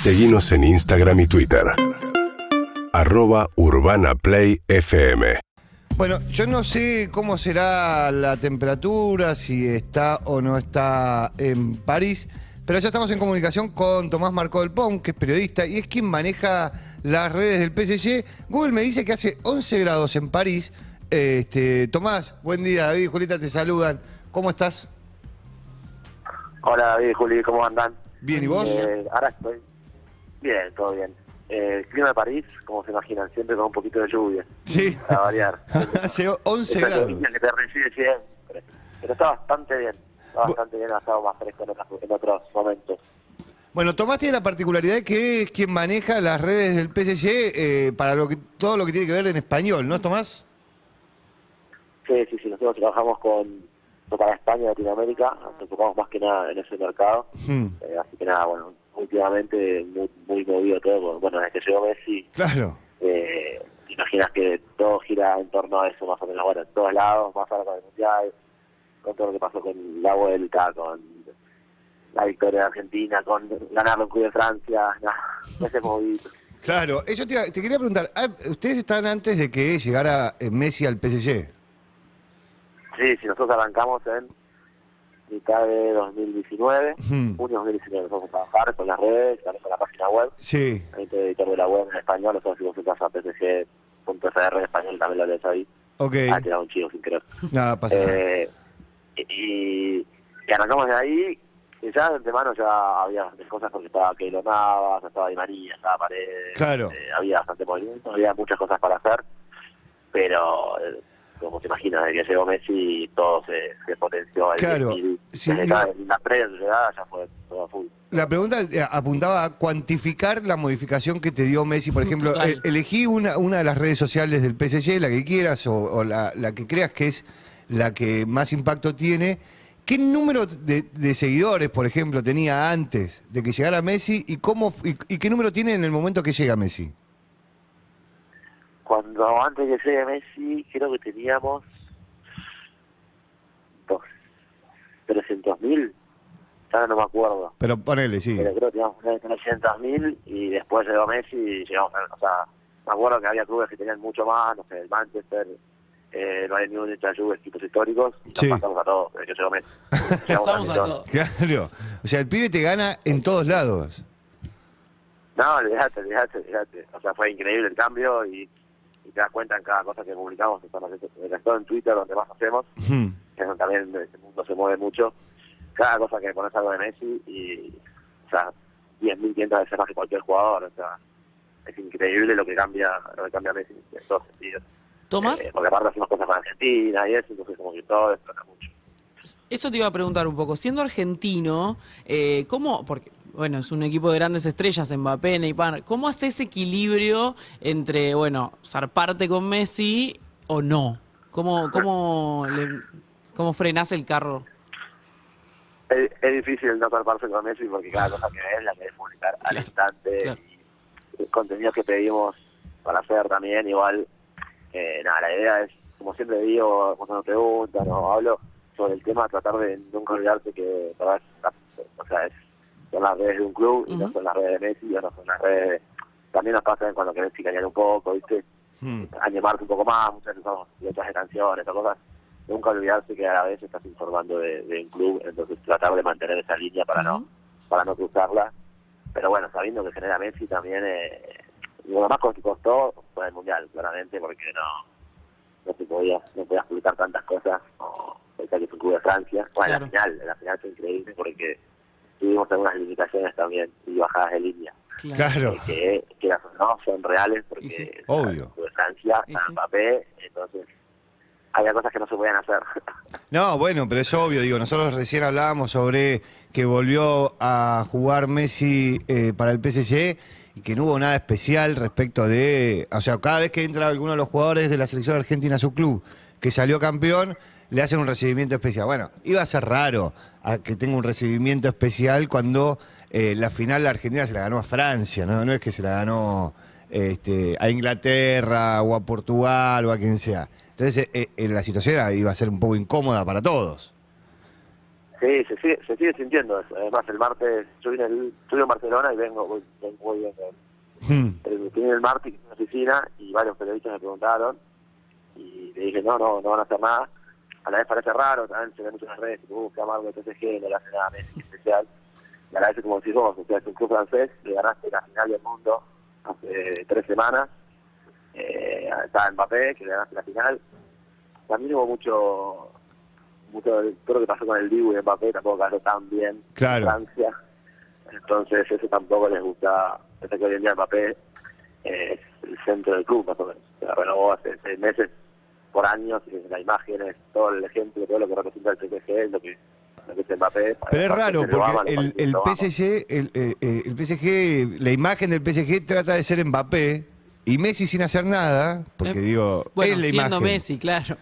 Seguimos en Instagram y Twitter. Arroba Urbana Play FM. Bueno, yo no sé cómo será la temperatura, si está o no está en París, pero ya estamos en comunicación con Tomás Marco del Pont, que es periodista y es quien maneja las redes del PSG. Google me dice que hace 11 grados en París. Este, Tomás, buen día, David y Julieta te saludan. ¿Cómo estás? Hola David, Juli, ¿cómo andan? Bien, ¿y vos? Eh, ahora estoy bien, todo bien. Eh, el clima de París, como se imaginan, siempre con un poquito de lluvia. Sí. Para variar. hace 11 Esa grados. que te recibe siempre. Pero está bastante bien. Está bastante bien, ha estado más fresco en otros, en otros momentos. Bueno, Tomás tiene la particularidad de que es quien maneja las redes del PSG eh, para lo que, todo lo que tiene que ver en español, ¿no, Tomás? Sí, sí, sí, nosotros trabajamos con para España y Latinoamérica, nos enfocamos más que nada en ese mercado. Hmm, Eh, así que nada, bueno, últimamente muy, muy movido todo. Bueno, desde que llegó Messi, claro. eh, te imaginas que todo gira en torno a eso más o menos, bueno, en todos lados, más ahora con el Mundial, con todo lo que pasó con la vuelta, con la victoria de Argentina, con ganarlo en Club de Francia, ese movido. Claro, eso te quería preguntar, ah, ¿ustedes están antes de que llegara eh, Messi al PSG? Sí, si nosotros arrancamos en mitad de 2019, Hmm. junio de 2019, nosotros a trabajar con las redes, también con la página web, Sí, te editor de la web en español, nosotros si vos entras a psg.fr en español también lo lees ahí, ok. ah, te da un chivo sin querer. Nada, pasa nada. Eh, y, y arrancamos de ahí, y ya de antemano ya había bastantes cosas porque estaba Keylor Navas, estaba Di María, estaba Paredes, Claro. eh, había bastante movimiento, había muchas cosas para hacer, pero eh, como te imaginas, desde que llegó Messi todo se, se potenció. Claro, sí, la previa de su llegada ya fue todo a full. La pregunta eh, apuntaba a cuantificar la modificación que te dio Messi. Por ejemplo, Total. eh, elegí una, una de las redes sociales del PSG, la que quieras o, o la, la que creas que es la que más impacto tiene. ¿Qué número de, de seguidores, por ejemplo, tenía antes de que llegara Messi y, cómo, y, y qué número tiene en el momento que llega Messi? Cuando antes que llegue Messi, creo que teníamos dos, 300 mil, ya no me acuerdo. Pero ponele, sí. pero creo que teníamos unas 300.000 y después llegó Messi y llegamos a, o sea, me acuerdo que había clubes que tenían mucho más, no sé, el Manchester, eh, el Bayern Múnich, la Juve, equipos históricos, y nos Sí. pasamos a todos, que llegó Messi. Pasamos a. Claro. O sea, el pibe te gana en todos lados. No, olvidate, olvidate, olvidate. O sea, fue increíble el cambio y, y te das cuenta en cada cosa que publicamos, estamos todo en Twitter, donde más hacemos, que donde también este mundo se mueve mucho. Cada cosa que pones algo de Messi y, o sea, 10.000, 500 veces más que cualquier jugador, o sea, es increíble lo que cambia, lo que cambia Messi en todos sentidos. Tomás, Eh, porque aparte hacemos cosas con Argentina y eso, entonces como que todo explota mucho. Eso te iba a preguntar un poco. Siendo argentino, eh, ¿cómo? Porque, bueno, es un equipo de grandes estrellas, Mbappé, Neymar. ¿Cómo hace ese equilibrio entre, bueno, zarparte con Messi o no? ¿Cómo, cómo, le- cómo frenás el carro? Es, es difícil no salvarse con Messi porque cada cosa que ves la querés publicar al Claro, instante. claro. Y contenidos que pedimos para hacer también, igual. Eh, nada, la idea es, como siempre digo, cuando me preguntan o hablo sobre el tema, tratar de nunca olvidarte que, verdad, o sea, es, son las redes de un club y no son las redes de Messi o no son las redes. de- También nos pasa cuando querés chicanear un poco, ¿viste? Hmm. animarte un poco más, muchas veces usamos letras de canciones o cosas. Nunca olvidarse que a la vez estás informando de, de un club, entonces tratar de mantener esa línea para no para no cruzarla. Pero bueno, sabiendo que genera Messi también, eh, lo más que costó fue el Mundial, claramente, porque no no se podía, no podías publicar tantas cosas, o que es un club de Francia. Bueno, Claro. la final, la final fue increíble porque tuvimos algunas limitaciones también y bajadas de línea Claro. eh, que, que las no son reales porque sí. es Obvio. de Francia, sí. Mbappé, entonces había cosas que no se podían hacer. No, bueno, pero es obvio, digo, nosotros recién hablábamos sobre que volvió a jugar Messi eh, para el PSG y que no hubo nada especial respecto de, o sea, cada vez que entra alguno de los jugadores de la selección argentina a su club que salió campeón, le hacen un recibimiento especial. Bueno, iba a ser raro a que tenga un recibimiento especial cuando eh, la final la Argentina se la ganó a Francia, ¿no? No es que se la ganó este, a Inglaterra o a Portugal o a quien sea. Entonces, eh, eh, la situación era- iba a ser un poco incómoda para todos. Sí, se sigue, se sigue sintiendo eso. Además, el martes, yo vine el, en Barcelona y vengo, voy, vengo, bien. Hmm. El, el martes en la oficina y varios periodistas me preguntaron y le dije, no, no, no van a hacer nada. A la vez parece raro, también se ve mucho en las redes, que uh, que amargo de PSG, no le hace nada Messi especial. Y a la vez como decís vos, o sea, es un club francés, le ganaste la final del mundo hace tres semanas. Eh, estaba Mbappé, que le ganaste la final. También hubo mucho, mucho todo lo que pasó con el Dibu y Mbappé tampoco ganó tan bien Claro. en Francia. Entonces eso tampoco les gusta. Desde que hoy en día Mbappé es el centro del club, más o menos. Se renovó hace seis meses por años, y la imagen es todo el ejemplo, todo lo que representa el PSG, es lo que, lo que es Mbappé. Pero es raro se ama, porque el, el. PSG, el, eh, eh, el PSG, la imagen del PSG trata de ser Mbappé y Messi sin hacer nada, porque Eh, digo, Bueno, es la siendo imagen. Messi, claro.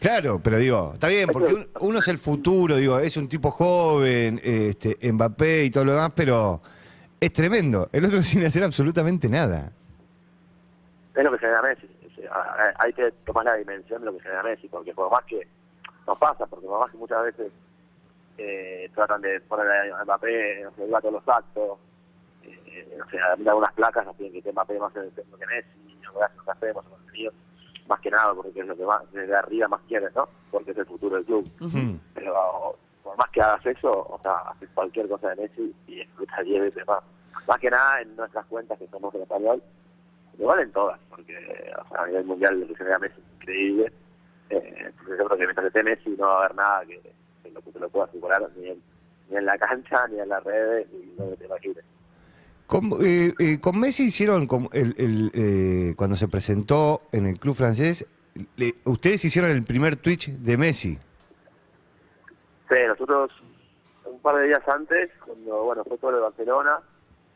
Claro, pero digo, está bien, porque un- uno es el futuro, digo, es un tipo joven, este, Mbappé y todo lo demás, pero es tremendo. El otro sin hacer absolutamente nada. es lo que genera Messi. A- a- Hay que tomar la dimensión de lo que genera Messi, porque por más que nos pasa, porque por más que muchas veces eh, tratan de poner a Mbappé, no sé, iba a todos los actos, eh, o sea, mira algunas placas, nos piden que esté Mbappé más en el centro que Messi, no que hacemos, el contenido, más que nada, porque es lo que más, desde arriba más quieres, ¿no? Porque es el futuro del club. Hmm. Pero por más que hagas eso, o sea, haces cualquier cosa de Messi y disfrutas 10 veces más. Más que nada en nuestras cuentas que somos en español, igual en todas, porque o sea, a nivel mundial lo que genera Messi es increíble. Eh, entonces yo creo que mientras esté Messi no va a haber nada que, que lo, que lo pueda superar, ni en, ni en la cancha, ni en las redes, ni donde te imagines. Con, eh, eh, con Messi hicieron, como el, el, eh, cuando se presentó en el club francés, le- ustedes hicieron el primer Twitch de Messi. Sí, nosotros un par de días antes, cuando bueno fue todo lo de Barcelona,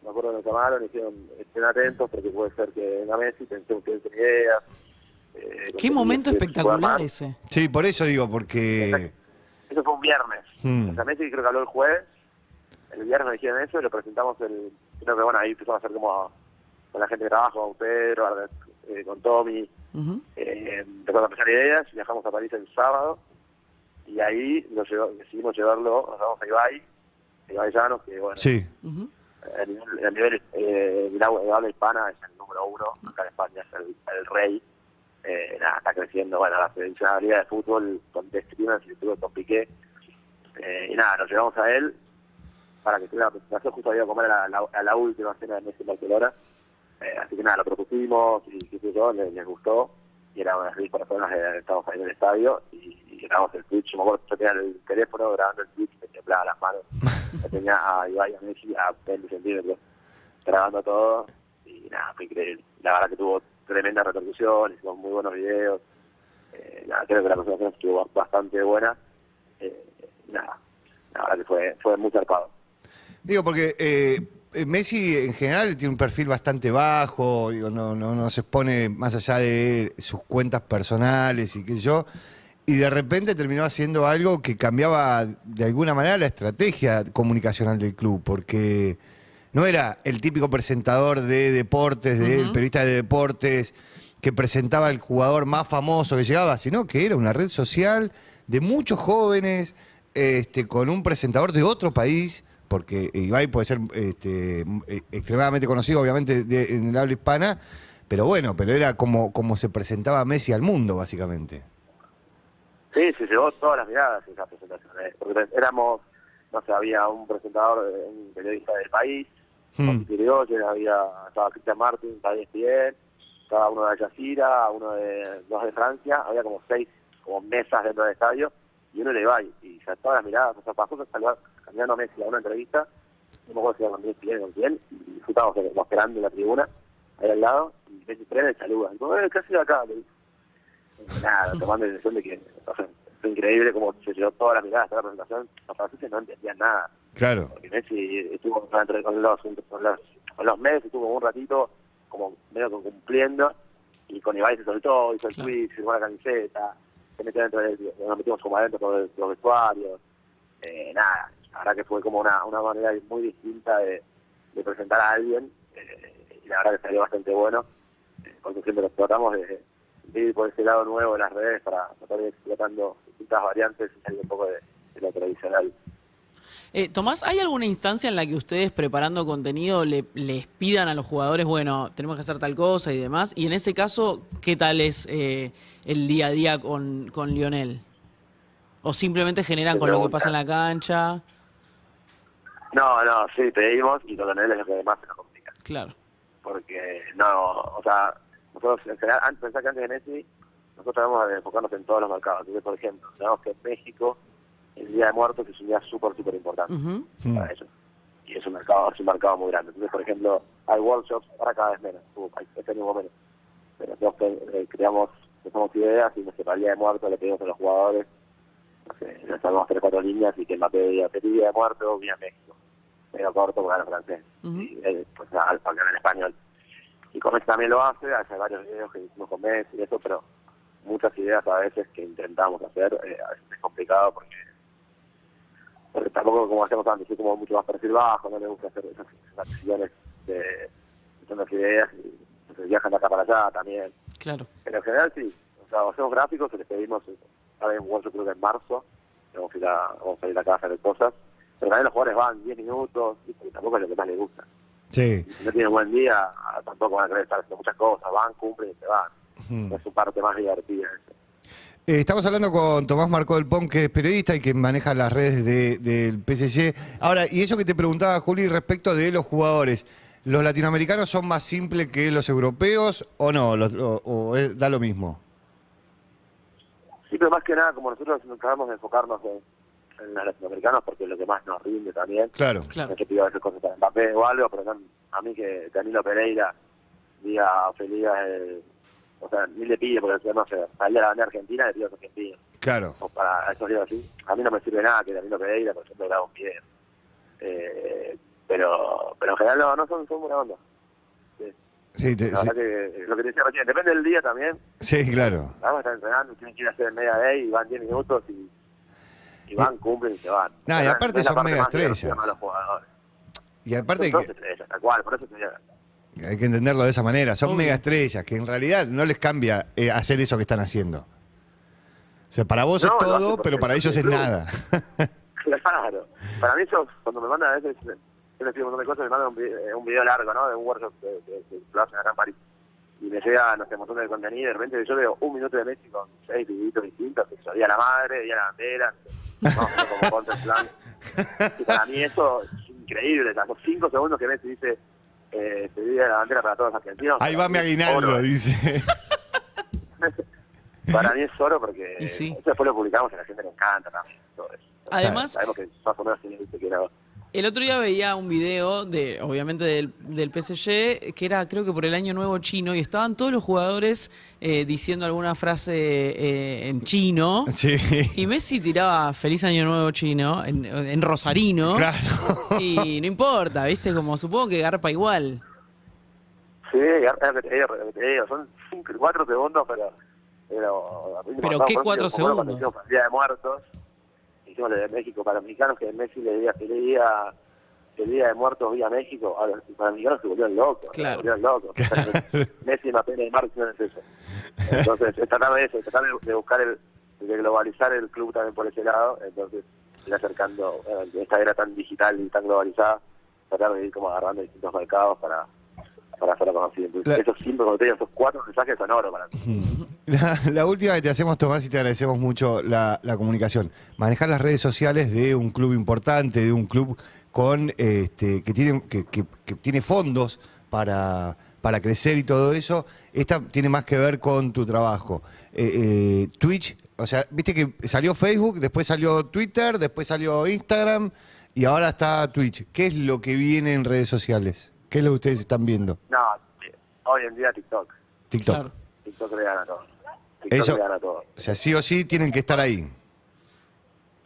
me acuerdo que nos llamaron y dijeron, estén atentos porque puede ser que venga Messi, pensé ustedes en ideas. eh, Qué momento espectacular ese. Sí, por eso digo, porque... Eso fue un viernes. Hmm. O sea, Messi creo que habló el jueves, el viernes nos dijeron eso y lo presentamos el... Creo que bueno, ahí empezamos a hacer como con la gente de trabajo, con Pedro, eh, con Tommy, Ujú. eh, empezamos a pensar ideas, viajamos a París el sábado y ahí lo llevó- decidimos llevarlo, nos vamos a Ibai, Ibai Llanos, que bueno, Sí. A nivel, a nivel eh, de hispana es el número uno, acá en España es el, rey, eh, nada, está creciendo, bueno, la selección de de fútbol con Streamers y estuvo con Piqué, eh, y nada, nos llevamos a él para que estuviera la presentación, justo había comer a la, a la última cena de Messi en Barcelona, eh, así que nada, lo propusimos y qué sé yo, les gustó, y eran unas 10 personas, eh, estábamos ahí en el estadio, y, y grabamos el Twitch, yo me acuerdo, yo tenía el teléfono grabando el Twitch, me temblaba las manos, yo tenía a Ibai y a Messi a 20 centímetros, grabando todo, y nada, fue increíble, la verdad que tuvo tremenda repercusión, hicimos muy buenos videos, eh, nada, creo que la presentación estuvo bastante buena, eh, nada, la verdad que fue, fue muy zarpado. Digo, porque eh, Messi en general tiene un perfil bastante bajo, digo, no, no, no se expone más allá de sus cuentas personales y qué sé yo, y de repente terminó haciendo algo que cambiaba de alguna manera la estrategia comunicacional del club, porque no era el típico presentador de deportes, de, el Ujú. periodista de deportes, que presentaba al jugador más famoso que llegaba, sino que era una red social de muchos jóvenes, este, con un presentador de otro país, porque Ibai puede ser este, eh, extremadamente conocido, obviamente, de- en el habla hispana, pero bueno, pero era como, como se presentaba Messi al mundo, básicamente. Sí, se llevó todas las miradas esa presentación. eh, Porque éramos, no sé, había un presentador, eh, un periodista del país, Hmm. Había, estaba Cristian Martin, estaba ESPN, estaba uno de Al Jazeera, uno de dos de Francia, había como seis como mesas dentro del estadio y uno de Ibai. Y ya todas las miradas, o sea, pasó a saludar, cambiando a Messi a una entrevista, no me acuerdo si era con con quién, y estábamos como esperando en la tribuna, ahí al lado, y Messi frena y saluda. Y como, eh, ¿qué hacía acá? Le nada, tomando la decisión de que, o sea, fue increíble como se llevó todas las miradas, toda la presentación, los franceses no entendían nada Claro. porque Messi estuvo entre- con los, con los, con los meses, estuvo un ratito como medio que cumpliendo, y con Ibai se soltó, hizo el Claro. tweet, firmó la camiseta, se metió dentro del, nos metimos como adentro por los vestuarios, eh, nada, verdad que fue como una, una manera muy distinta de, de presentar a alguien, eh, y la verdad que salió bastante bueno, eh, porque siempre nos tratamos de, de ir por ese lado nuevo de las redes para tratar de ir explotando distintas variantes y salir un poco de, de lo tradicional Eh, Tomás, ¿hay alguna instancia en la que ustedes preparando contenido le- les pidan a los jugadores, bueno, tenemos que hacer tal cosa y demás? Y en ese caso, ¿qué tal es eh, el día a día con, con Lionel? ¿O simplemente generan con lo que pasa en la cancha? No, no, sí, pedimos y con él es lo que más se nos complica. Claro. Porque, no, o sea, nosotros en general, antes, pensá que antes de Messi, nosotros tenemos que enfocarnos en todos los mercados. Entonces, por ejemplo, sabemos que en México el Día de Muertos es un día súper, súper importante. Mm. para ellos. Y es un mercado, es un mercado muy grande. Entonces, por ejemplo, hay workshops, ahora cada vez menos, hay- este año menos. Pero nosotros eh, creamos, empezamos ideas y nuestra Día de Muertos le pedimos a los jugadores, no sé, les salvamos tres, cuatro líneas y que diga, feliz Día de Muertos, vía México. Pero corto porque habla francés. Y él, pues, al hablar en español. Y con Messi también lo hace, hace varios videos que hicimos con Messi y eso, pero muchas ideas a veces que intentamos hacer, eh, a veces es complicado porque, porque tampoco como hacemos antes, es como mucho más perfil bajo, no le gusta hacer esas, acciones de, de las ideas y entonces viajan de acá para allá también. Claro. Pero en general sí, o sea, hacemos gráficos, les pedimos, eh, ahora hay un workshop creo que en marzo, vamos a ir a, vamos a ir a hacer cosas, pero también los jugadores van 10 minutos, y tampoco es lo que más les gusta. Sí. Si no tienen buen día, ah, tampoco van a querer estar haciendo muchas cosas, van, cumplen y se van. Es su parte más divertida. Eh, estamos hablando con Tomás Marco del Pon, que es periodista y que maneja las redes de- del PSG. Ahora, y eso que te preguntaba, Juli, respecto de los jugadores, ¿los latinoamericanos son más simples que los europeos o no? Los- o, o es- da lo mismo? Sí, pero más que nada, como nosotros nos tratamos de enfocarnos en, en los latinoamericanos, porque es lo que más nos rinde también. Claro. Claro. No es que pido a veces cosas para Mbappé o algo, pero a mí que Danilo Pereira diga feliz, eh, o sea, ni le pide, porque no sé, salía a la bandera argentina, le pido a los argentinos. Claro. o para esos días así. A mí no me sirve nada que Danilo Pereira, por ejemplo, graba un video. Eh, pero, pero en general no, no son, son buena onda. Sí. Sí, te- La sí, que lo que te decía recién, depende del día también. sí, claro. Vamos a estar entrenando, tienen que ir a hacer media day y van 10 minutos y, van, cumplen y se van. No, y aparte son mega estrellas. Y aparte Son que dos estrellas, tal cual, por eso te digo. hay que entenderlo de esa manera. Son mega estrellas, que en realidad no les cambia eh, hacer eso que están haciendo. O sea, para vos No, es todo, pero para ellos es nada. Claro. Para mí eso, cuando me mandan a veces, yo les pido un montón de cosas, me mandan un video, eh, un video largo, ¿no? De un workshop que, que, que lo hacen acá en París. Y me llega, no sé, un montón de contenido y de repente yo veo un minuto de Messi con seis videitos distintos, que día la madre, día la bandera, no, no, como content plan. Y para mí eso es increíble, los cinco segundos que Messi dice, eh, se día la bandera para todos los argentinos. Ahí va mi aguinaldo, oro. dice. Para mí es oro porque Y sí. eso después lo publicamos y a la gente le encanta también. Todo eso. Además- sabemos que más o menos tiene que no. El otro día veía un video de, obviamente, del, del PSG, que era creo que por el año nuevo chino, y estaban todos los jugadores eh, diciendo alguna frase eh, en chino. Sí. Y Messi tiraba feliz año nuevo chino en, en rosarino. Claro. Y no importa, ¿viste? Como supongo que garpa igual. Sí, digo, son cinco, cuatro segundos, pero... Pero, ¿Pero qué cuatro segundos? Día de Muertos, hicimos el de México para los mexicanos, que Messi le día, feliz día de muertos vía México, a los, para los mexicanos se volvieron locos, Claro. se volvieron locos. Messi, Mbappé, Neymar, no es eso. Entonces, es tratar de eso, es tratar de, de buscar el, de globalizar el club también por ese lado, entonces ir acercando, eh, en esta era tan digital y tan globalizada, tratar de ir como agarrando distintos mercados para para hacerlo conocido. Entonces, La- esos cinco, digo, esos cuatro mensajes son oro para mí. La, la última que te hacemos, Tomás, y te agradecemos mucho la, la comunicación. Manejar las redes sociales de un club importante, de un club con este, que tiene que, que- que tiene fondos para, para crecer y todo eso. Esta tiene más que ver con tu trabajo. Eh, eh, Twitch, o sea, viste que salió Facebook, después salió Twitter, después salió Instagram y ahora está Twitch. ¿Qué es lo que viene en redes sociales? ¿Qué es lo que ustedes están viendo? No, eh, hoy en día TikTok. TikTok. Claro. TikTok le gana todo. TikTok Eso- le gana todo. O sea, sí o sí tienen que estar ahí.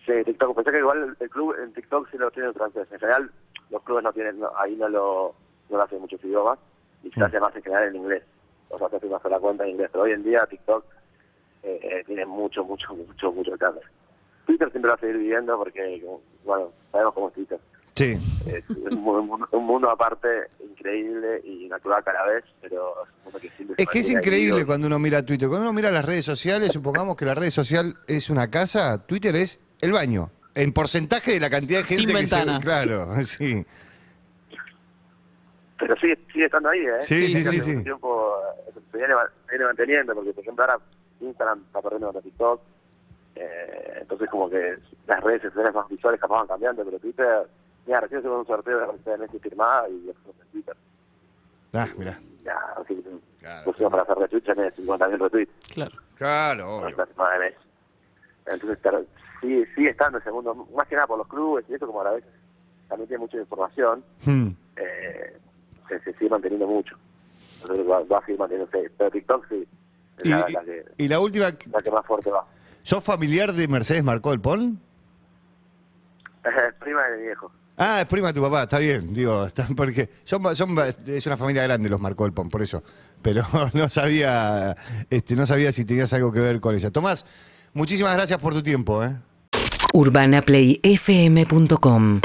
Sí, TikTok. Pensé que igual el, club en TikTok sí lo tiene en francés. En general, los clubes no tienen, no, ahí no lo, no lo hacen muchos idiomas y se Mm. hace más en general en inglés. O sea, se hace una sola cuenta en inglés. Pero hoy en día TikTok eh, eh, tiene mucho, mucho, mucho, mucho alcance. Twitter siempre va a seguir viviendo porque, bueno, sabemos cómo es Twitter. Sí. Es un, un mundo aparte increíble y natural cada vez, pero es un mundo que siempre se Es que es mantiene increíble cuando uno mira Twitter. Cuando uno mira las redes sociales, supongamos que la red social es una casa, Twitter es el baño. en porcentaje de la cantidad de Sin gente que se- ventana. Claro, sí. Pero sigue, sigue estando ahí, ¿eh? Sí, sí, sí, sí. un tiempo eh, se viene, se viene manteniendo, porque por ejemplo ahora Instagram está perdiendo contra TikTok, eh, entonces como que las redes sociales más visuales capaz van cambiando, pero Twitter, mira, recién hicimos un sorteo de Messi firmada y ya fuimos en Twitter. Ah, mirá. Ya, así que Claro, pusimos para hacer ya tiene 50.000 retweets. Claro. Claro, obvio. Entonces, pero sigue, sigue estando ese mundo, más que nada por los clubes y eso, como a la vez también tiene mucha información, Hmm. eh, se, se sigue manteniendo mucho. Entonces va, va a seguir manteniéndose. Pero TikTok sí, es Y, la, la que, y la última, la que más fuerte va. ¿sos familiar de Mercedes Marcó el Pon? Es prima de mi viejo. Ah, es prima de tu papá, está bien, digo, está, porque son, es una familia grande los Marcó el Pon, por eso. Pero no sabía, este, no sabía si tenías algo que ver con ella. Tomás, muchísimas gracias por tu tiempo, ¿eh? urbanaplayfm.com